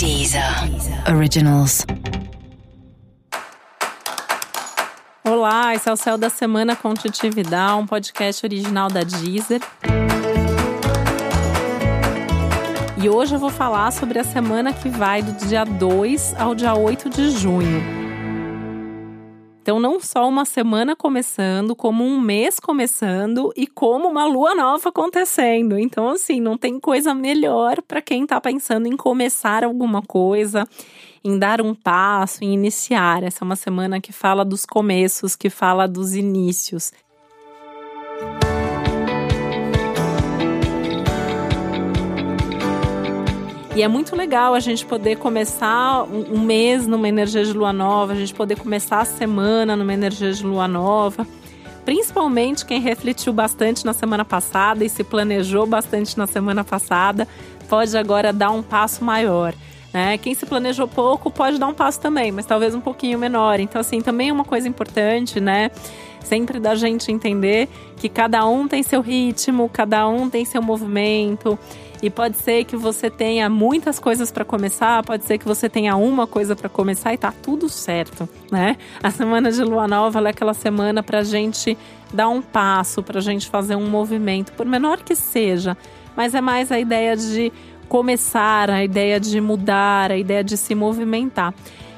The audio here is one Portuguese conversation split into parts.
Deezer Originals. Olá, esse é o Céu da Semana com Titividade, um podcast original da Deezer. E hoje eu vou falar sobre a semana que vai do dia 2 ao dia 8 de junho. Então, não só uma semana começando, como um mês começando e como uma lua nova acontecendo. Então, assim, não tem coisa melhor para quem está pensando em começar alguma coisa, em dar um passo, em iniciar. Essa é uma semana que fala dos começos, que fala dos inícios. E é muito legal a gente poder começar um mês numa energia de lua nova, a gente poder começar a semana numa energia de lua nova. Principalmente quem refletiu bastante na semana passada e se planejou bastante na semana passada, pode agora dar um passo maior. Né? Quem se planejou pouco pode dar um passo também, mas talvez um pouquinho menor. Então, assim, também é uma coisa importante, né? Sempre da gente entender que cada um tem seu ritmo, cada um tem seu movimento. E pode ser que você tenha muitas coisas para começar, pode ser que você tenha uma coisa para começar e tá tudo certo, né? A semana de lua nova é aquela semana para a gente dar um passo, para gente fazer um movimento, por menor que seja, mas é mais a ideia de começar, a ideia de mudar, a ideia de se movimentar.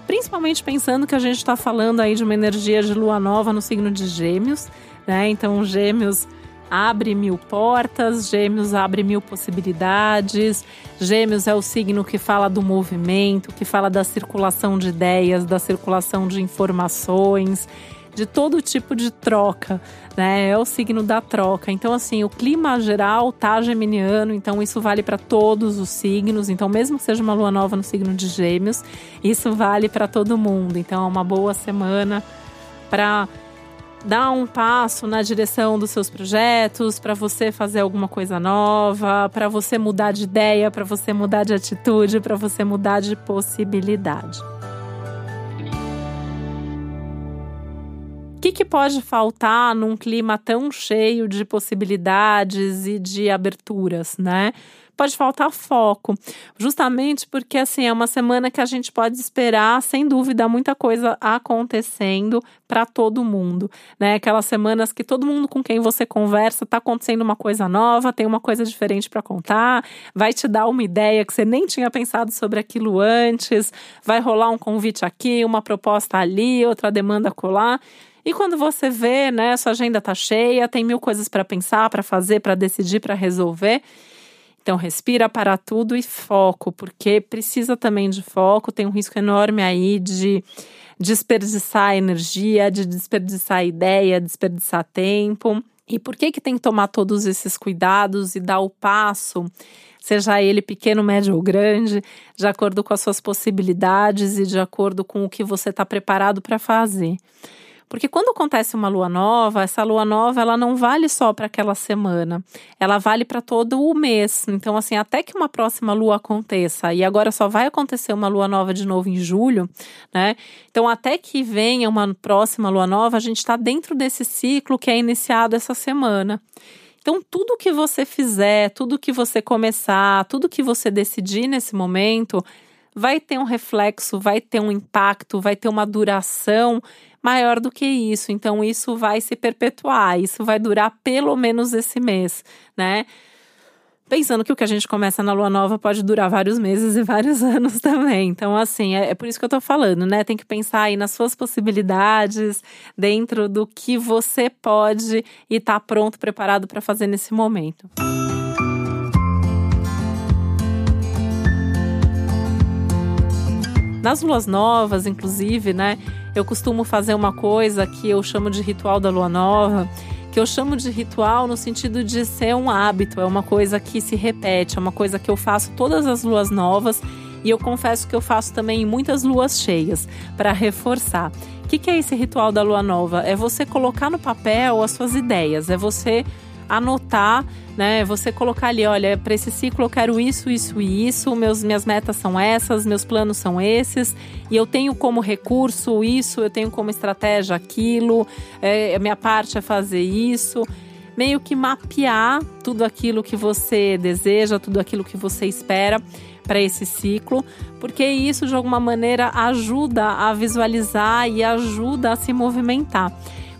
Principalmente pensando que a gente está falando aí de uma energia de lua nova no signo de Gêmeos, né? Então, Gêmeos abre mil portas, Gêmeos abre mil possibilidades. Gêmeos é o signo que fala do movimento, que fala da circulação de ideias, da circulação de informações, de todo tipo de troca, né? É o signo da troca. Então, assim, o clima geral tá geminiano, então isso vale para todos os signos. Então, mesmo que seja uma lua nova no signo de Gêmeos, isso vale para todo mundo. Então, é uma boa semana para dar um passo na direção dos seus projetos, para você fazer alguma coisa nova, para você mudar de ideia, para você mudar de atitude, para você mudar de possibilidade. O que, que pode faltar num clima tão cheio de possibilidades e de aberturas, né? Pode faltar foco, justamente porque assim é uma semana que a gente pode esperar, sem dúvida, muita coisa acontecendo para todo mundo, né? Aquelas semanas que todo mundo com quem você conversa tá acontecendo uma coisa nova, tem uma coisa diferente para contar, vai te dar uma ideia que você nem tinha pensado sobre aquilo antes, vai rolar um convite aqui, uma proposta ali, outra demanda colar. E quando você vê, né, sua agenda tá cheia, tem mil coisas para pensar, para fazer, para decidir, para resolver. Então, respira para tudo e foco, porque precisa também de foco, tem um risco enorme aí de desperdiçar energia, de desperdiçar ideia, desperdiçar tempo. E por que que tem que tomar todos esses cuidados e dar o passo, seja ele pequeno, médio ou grande, de acordo com as suas possibilidades e de acordo com o que você está preparado para fazer? Porque quando acontece uma lua nova, essa lua nova ela não vale só para aquela semana, ela vale para todo o mês. Então, assim, até que uma próxima lua aconteça, e agora só vai acontecer uma lua nova de novo em julho, né? Então, até que venha uma próxima lua nova, a gente está dentro desse ciclo que é iniciado essa semana. Então, tudo que você fizer, tudo que você começar, tudo que você decidir nesse momento, vai ter um reflexo, vai ter um impacto, vai ter uma duração maior do que isso. Então, isso vai se perpetuar, isso vai durar pelo menos esse mês, né? Pensando que o que a gente começa na lua nova pode durar vários meses e vários anos também. Então, assim, é, é por isso que eu tô falando, né? Tem que pensar aí nas suas possibilidades, dentro do que você pode e tá pronto, preparado para fazer nesse momento. Nas luas novas, inclusive, né? Eu costumo fazer uma coisa que eu chamo de ritual da lua nova, que eu chamo de ritual no sentido de ser um hábito, é uma coisa que se repete, é uma coisa que eu faço todas as luas novas e eu confesso que eu faço também muitas luas cheias para reforçar. O que, que é esse ritual da lua nova? É você colocar no papel as suas ideias, é você anotar, né? Você colocar ali, olha, para esse ciclo eu quero isso, isso e isso, meus, minhas metas são essas, meus planos são esses, e eu tenho como recurso isso, eu tenho como estratégia aquilo, é, minha parte é fazer isso meio que mapear tudo aquilo que você deseja, tudo aquilo que você espera para esse ciclo, porque isso de alguma maneira ajuda a visualizar e ajuda a se movimentar.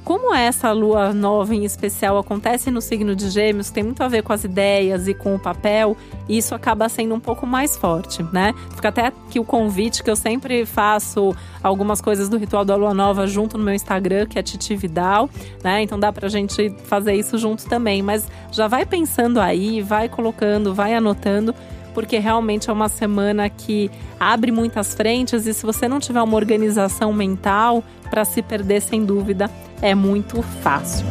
Como essa lua nova em especial acontece no signo de Gêmeos, tem muito a ver com as ideias e com o papel, isso acaba sendo um pouco mais forte, né? Fica até aqui o convite que eu sempre faço algumas coisas do ritual da lua nova junto no meu Instagram, que é Titi Vidal, né? Então dá pra gente fazer isso junto também, mas já vai pensando aí, vai colocando, vai anotando porque realmente é uma semana que abre muitas frentes e se você não tiver uma organização mental para se perder, sem dúvida, é muito fácil.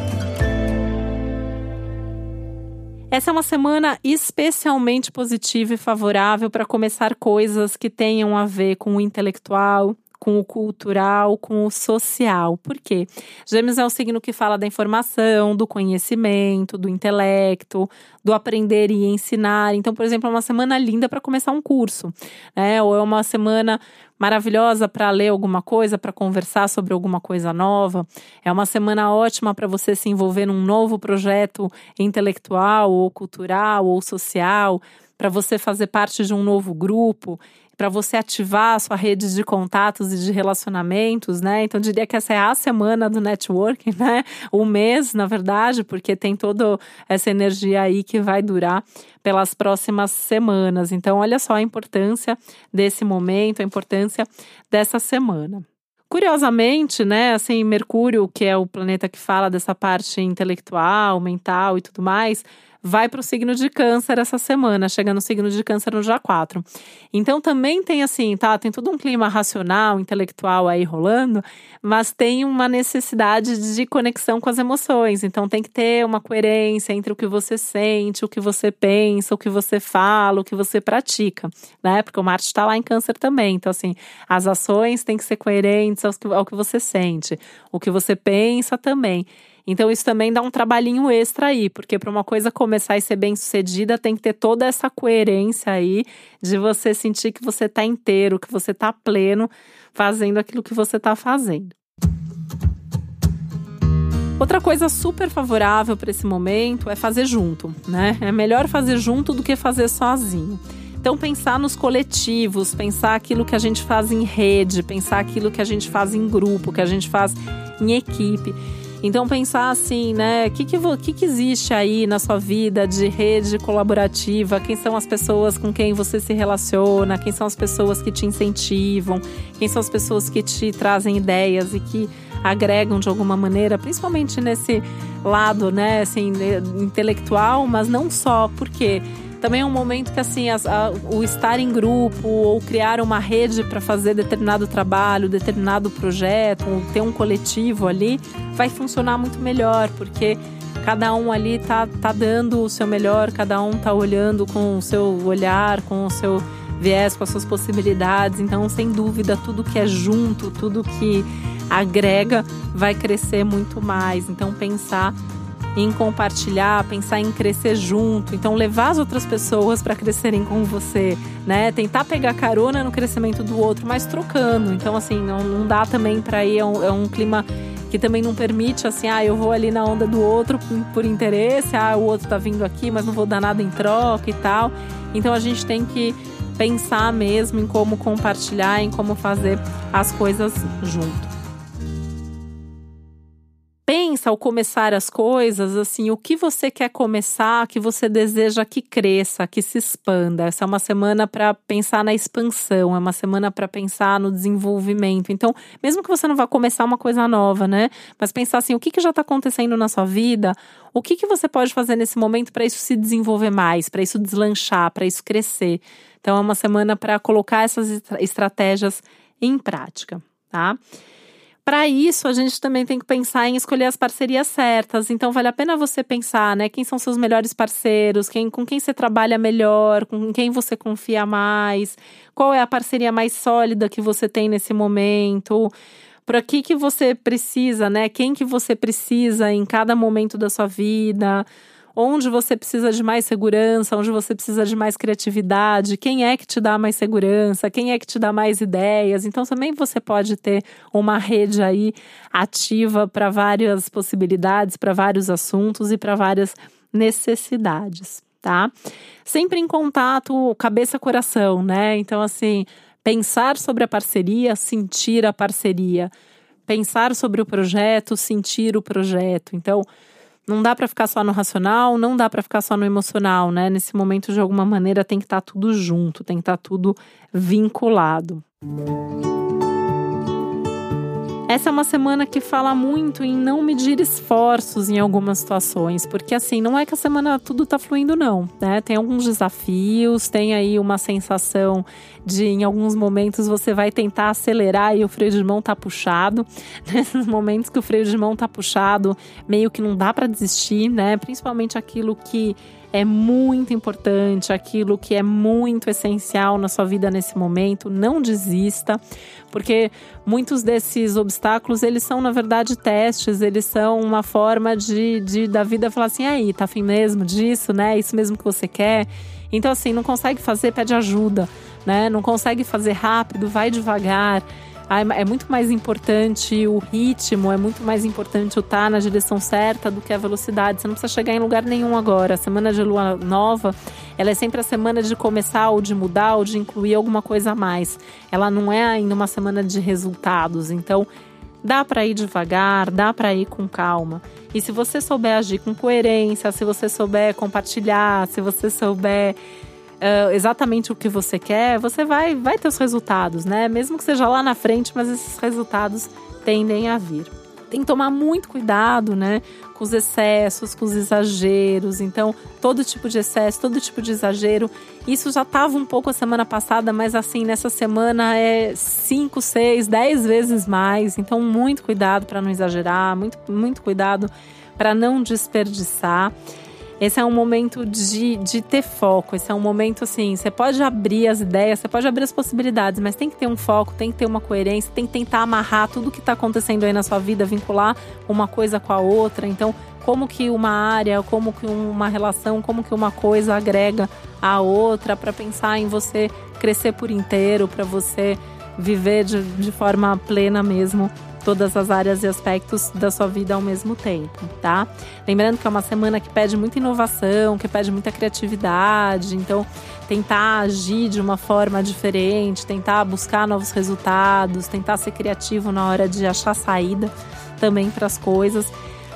Essa é uma semana especialmente positiva e favorável para começar coisas que tenham a ver com o intelectual, com o cultural, com o social. Por quê? Gêmeos é o signo que fala da informação, do conhecimento, do intelecto, do aprender e ensinar. Então, por exemplo, é uma semana linda para começar um curso, né? Ou é uma semana maravilhosa para ler alguma coisa, para conversar sobre alguma coisa nova. É uma semana ótima para você se envolver num novo projeto intelectual ou cultural ou social, para você fazer parte de um novo grupo para você ativar a sua rede de contatos e de relacionamentos, né? Então, diria que essa é a semana do networking, né? O mês, na verdade, porque tem toda essa energia aí que vai durar pelas próximas semanas. Então, olha só a importância desse momento, a importância dessa semana. Curiosamente, né, assim, Mercúrio, que é o planeta que fala dessa parte intelectual, mental e tudo mais, vai para o signo de câncer essa semana, chega no signo de câncer no dia 4. Então também tem assim, tá? Tem todo um clima racional, intelectual aí rolando, mas tem uma necessidade de conexão com as emoções. Então tem que ter uma coerência entre o que você sente, o que você pensa, o que você fala, o que você pratica, né? Porque o Marte está lá em câncer também. Então, assim, as ações têm que ser coerentes ao que, ao que você sente, o que você pensa também. Então isso também dá um trabalhinho extra aí, porque para uma coisa começar e ser bem sucedida, tem que ter toda essa coerência aí de você sentir que você está inteiro, que você está pleno fazendo aquilo que você está fazendo. Outra coisa super favorável para esse momento é fazer junto, né? É melhor fazer junto do que fazer sozinho. Então, pensar nos coletivos, pensar aquilo que a gente faz em rede, pensar aquilo que a gente faz em grupo, que a gente faz em equipe. Então pensar assim, né? O que, que, que, que existe aí na sua vida de rede colaborativa? Quem são as pessoas com quem você se relaciona? Quem são as pessoas que te incentivam? Quem são as pessoas que te trazem ideias e que agregam de alguma maneira, principalmente nesse lado, né, assim, intelectual, mas não só, porque também é um momento que assim a, o estar em grupo ou criar uma rede para fazer determinado trabalho, determinado projeto, ou ter um coletivo ali, vai funcionar muito melhor, porque cada um ali tá, tá dando o seu melhor, cada um tá olhando com o seu olhar, com o seu viés, com as suas possibilidades. Então, sem dúvida, tudo que é junto, tudo que agrega vai crescer muito mais. Então, pensar em compartilhar, pensar em crescer junto, então levar as outras pessoas para crescerem com você, né? Tentar pegar carona no crescimento do outro, mas trocando. Então, assim, não, não dá também para ir, é um, é um clima que também não permite assim, ah, eu vou ali na onda do outro por interesse, ah, o outro tá vindo aqui, mas não vou dar nada em troca e tal. Então a gente tem que pensar mesmo em como compartilhar, em como fazer as coisas junto pensa ao começar as coisas, assim, o que você quer começar, que você deseja que cresça, que se expanda. Essa é uma semana para pensar na expansão, é uma semana para pensar no desenvolvimento. Então, mesmo que você não vá começar uma coisa nova, né? Mas pensar assim, o que, que já está acontecendo na sua vida? O que, que você pode fazer nesse momento para isso se desenvolver mais, para isso deslanchar, para isso crescer? Então, é uma semana para colocar essas estratégias em prática, tá? Para isso, a gente também tem que pensar em escolher as parcerias certas. Então, vale a pena você pensar, né? Quem são seus melhores parceiros, quem, com quem você trabalha melhor, com quem você confia mais, qual é a parceria mais sólida que você tem nesse momento. Para que que você precisa, né? Quem que você precisa em cada momento da sua vida? Onde você precisa de mais segurança, onde você precisa de mais criatividade, quem é que te dá mais segurança, quem é que te dá mais ideias. Então também você pode ter uma rede aí ativa para várias possibilidades, para vários assuntos e para várias necessidades, tá? Sempre em contato cabeça-coração, né? Então assim, pensar sobre a parceria, sentir a parceria, pensar sobre o projeto, sentir o projeto. Então, não dá para ficar só no racional, não dá para ficar só no emocional, né? Nesse momento, de alguma maneira, tem que estar tá tudo junto, tem que estar tá tudo vinculado. Essa é uma semana que fala muito em não medir esforços em algumas situações, porque assim, não é que a semana tudo tá fluindo, não, né? Tem alguns desafios, tem aí uma sensação de em alguns momentos você vai tentar acelerar e o freio de mão tá puxado. Nesses momentos que o freio de mão tá puxado, meio que não dá para desistir, né? Principalmente aquilo que é muito importante, aquilo que é muito essencial na sua vida nesse momento, não desista, porque muitos desses obstáculos, eles são na verdade testes, eles são uma forma de, de da vida falar assim, aí, tá afim mesmo disso, né? Isso mesmo que você quer. Então assim, não consegue fazer, pede ajuda, né? Não consegue fazer rápido, vai devagar é muito mais importante o ritmo, é muito mais importante o estar tá na direção certa do que a velocidade. Você não precisa chegar em lugar nenhum agora. A semana de lua nova, ela é sempre a semana de começar ou de mudar ou de incluir alguma coisa a mais. Ela não é ainda uma semana de resultados. Então, dá para ir devagar, dá para ir com calma. E se você souber agir com coerência, se você souber compartilhar, se você souber uh, exatamente o que você quer, você vai, vai ter os resultados, né? Mesmo que seja lá na frente, mas esses resultados tendem a vir. Tem que tomar muito cuidado, né? Com os excessos, com os exageros. Então, todo tipo de excesso, todo tipo de exagero. Isso já estava um pouco a semana passada, mas assim, nessa semana é 5, 6, 10 vezes mais. Então, muito cuidado para não exagerar, muito, muito cuidado para não desperdiçar. Esse é um momento de, de ter foco. Esse é um momento assim, você pode abrir as ideias, você pode abrir as possibilidades, mas tem que ter um foco, tem que ter uma coerência, tem que tentar amarrar tudo que está acontecendo aí na sua vida, vincular uma coisa com a outra. Então, como que uma área, como que uma relação, como que uma coisa agrega a outra para pensar em você crescer por inteiro, para você viver de, de forma plena mesmo todas as áreas e aspectos da sua vida ao mesmo tempo, tá? Lembrando que é uma semana que pede muita inovação, que pede muita criatividade, então tentar agir de uma forma diferente, tentar buscar novos resultados, tentar ser criativo na hora de achar saída também para as coisas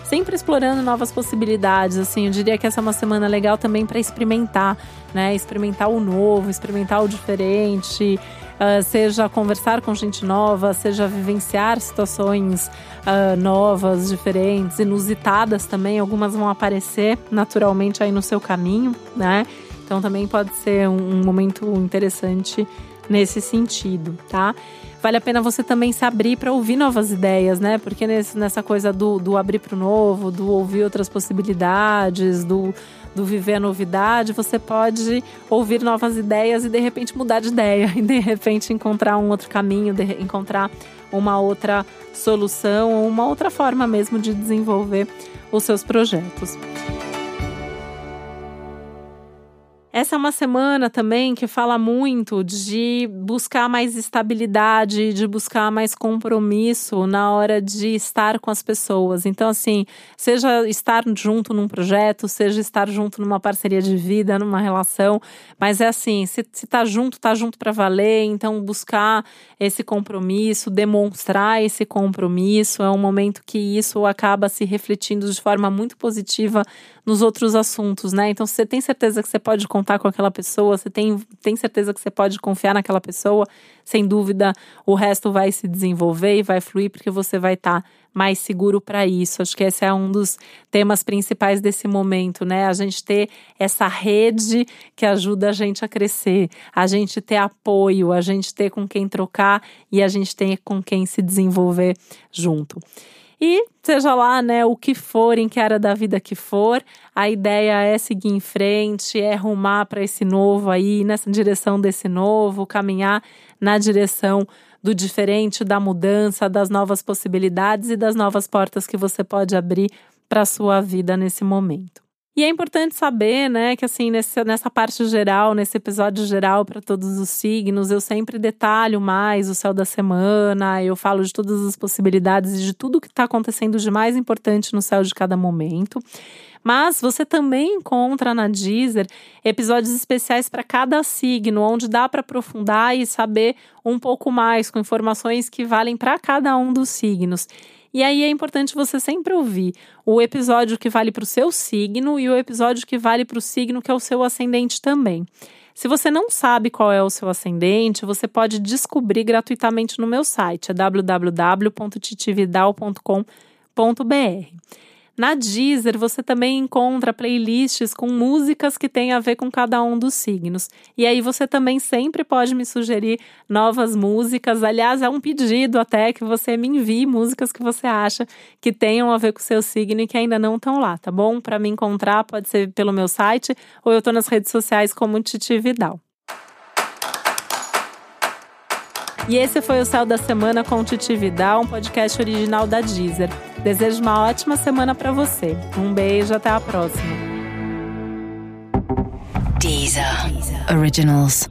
sempre explorando novas possibilidades. Assim, eu diria que essa é uma semana legal também para experimentar, né? Experimentar o novo, experimentar o diferente, uh, seja conversar com gente nova, seja vivenciar situações uh, novas, diferentes, inusitadas também. Algumas vão aparecer naturalmente aí no seu caminho, né? Então também pode ser um, um momento interessante nesse sentido, tá? Vale a pena você também se abrir para ouvir novas ideias, né? Porque nesse, nessa coisa do, do abrir para o novo, do ouvir outras possibilidades, do do viver a novidade, você pode ouvir novas ideias e de repente mudar de ideia e de repente encontrar um outro caminho, encontrar uma outra solução, uma outra forma mesmo de desenvolver os seus projetos. Essa é uma semana também que fala muito de buscar mais estabilidade, de buscar mais compromisso na hora de estar com as pessoas. Então, assim, seja estar junto num projeto, seja estar junto numa parceria de vida, numa relação, mas é assim, se, se tá junto, tá junto para valer, então buscar esse compromisso, demonstrar esse compromisso, é um momento que isso acaba se refletindo de forma muito positiva nos outros assuntos, né? Então, se você tem certeza que você pode contar com aquela pessoa, você tem, tem certeza que você pode confiar naquela pessoa, sem dúvida o resto vai se desenvolver e vai fluir porque você vai estar tá mais seguro para isso. Acho que esse é um dos temas principais desse momento, né? A gente ter essa rede que ajuda a gente a crescer, a gente ter apoio, a gente ter com quem trocar e a gente ter com quem se desenvolver junto. E seja lá, né, o que for, em que área da vida que for, a ideia é seguir em frente, é rumar para esse novo aí, nessa direção desse novo, caminhar na direção do diferente, da mudança, das novas possibilidades e das novas portas que você pode abrir para a sua vida nesse momento. E é importante saber, né, que assim, nesse, nessa parte geral, nesse episódio geral para todos os signos, eu sempre detalho mais o céu da semana, eu falo de todas as possibilidades e de tudo que está acontecendo de mais importante no céu de cada momento. Mas você também encontra na Deezer episódios especiais para cada signo, onde dá para aprofundar e saber um pouco mais com informações que valem para cada um dos signos. E aí é importante você sempre ouvir o episódio que vale para o seu signo e o episódio que vale para o signo que é o seu ascendente também. Se você não sabe qual é o seu ascendente, você pode descobrir gratuitamente no meu site, é www.titividal.com.br. Na Deezer você também encontra playlists com músicas que têm a ver com cada um dos signos. E aí você também sempre pode me sugerir novas músicas. Aliás, é um pedido até que você me envie músicas que você acha que tenham a ver com o seu signo e que ainda não estão lá, tá bom? Para me encontrar pode ser pelo meu site ou eu estou nas redes sociais como Titi Vidal. E esse foi o Céu da Semana com Titi Vidal, um podcast original da Deezer. Desejo uma ótima semana para você. Um beijo, até a próxima. Deezer. Deezer. Originals.